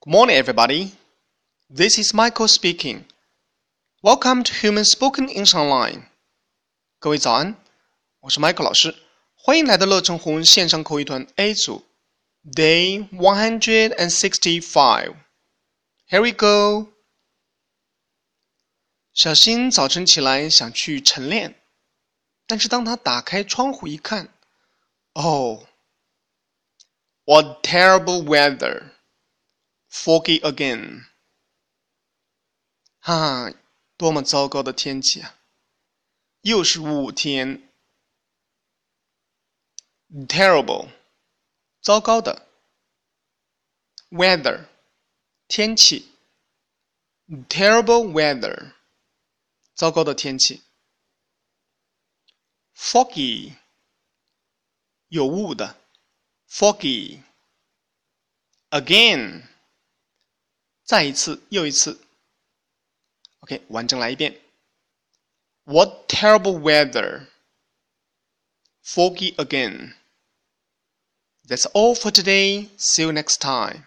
Good morning, everybody. This is Michael speaking. Welcome to Human Spoken English Online. 各位早安，我是 Michael 老师，欢迎来到乐成红线上口语团 A 组，Day one hundred and sixty-five. Here we go. 小新早晨起来想去晨练，但是当他打开窗户一看，哦，What terrible weather! Foggy again. 哈哈，多么糟糕的天气啊！又是雾天。Terrible，糟糕的。Weather，天气。Terrible weather，糟糕的天气。Foggy，有雾的。Foggy，again。Again。再一次，又一次。OK，完整来一遍。What terrible weather! Foggy again. That's all for today. See you next time.